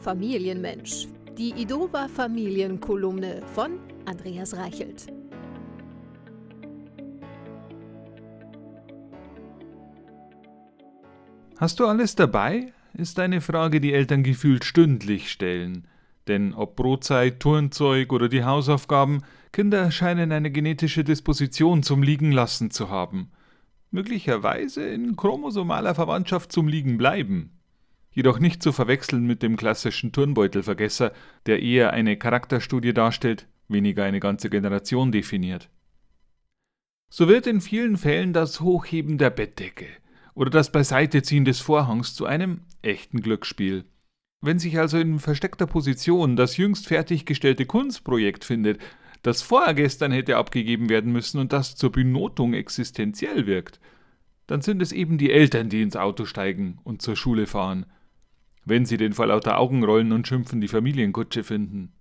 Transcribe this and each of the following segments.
Familienmensch. Die Idova Familienkolumne von Andreas Reichelt. Hast du alles dabei? ist eine Frage, die Eltern gefühlt stündlich stellen. Denn ob Brotzeit, Turnzeug oder die Hausaufgaben, Kinder scheinen eine genetische Disposition zum Liegenlassen zu haben. Möglicherweise in chromosomaler Verwandtschaft zum Liegen bleiben. Jedoch nicht zu verwechseln mit dem klassischen Turnbeutelvergesser, der eher eine Charakterstudie darstellt, weniger eine ganze Generation definiert. So wird in vielen Fällen das Hochheben der Bettdecke oder das Beiseiteziehen des Vorhangs zu einem echten Glücksspiel. Wenn sich also in versteckter Position das jüngst fertiggestellte Kunstprojekt findet, das vorgestern hätte abgegeben werden müssen und das zur Benotung existenziell wirkt, dann sind es eben die Eltern, die ins Auto steigen und zur Schule fahren, wenn sie den vor lauter Augenrollen und Schimpfen die Familienkutsche finden.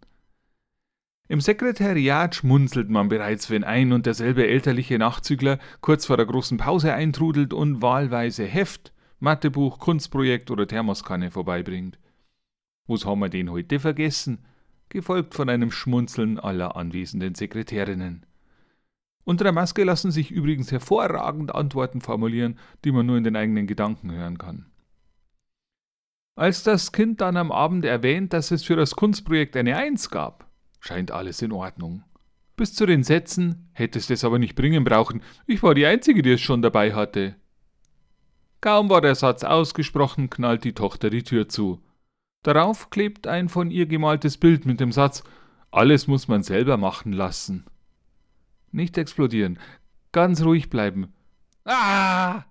Im Sekretariat schmunzelt man bereits, wenn ein und derselbe elterliche Nachzügler kurz vor der großen Pause eintrudelt und wahlweise Heft, Mathebuch, Kunstprojekt oder Thermoskanne vorbeibringt. Was haben wir den heute vergessen? gefolgt von einem Schmunzeln aller anwesenden Sekretärinnen. Unter der Maske lassen sich übrigens hervorragend Antworten formulieren, die man nur in den eigenen Gedanken hören kann. Als das Kind dann am Abend erwähnt, dass es für das Kunstprojekt eine Eins gab, scheint alles in Ordnung. Bis zu den Sätzen hättest es aber nicht bringen brauchen, ich war die Einzige, die es schon dabei hatte. Kaum war der Satz ausgesprochen, knallt die Tochter die Tür zu. Darauf klebt ein von ihr gemaltes Bild mit dem Satz Alles muss man selber machen lassen. Nicht explodieren, ganz ruhig bleiben. Ah!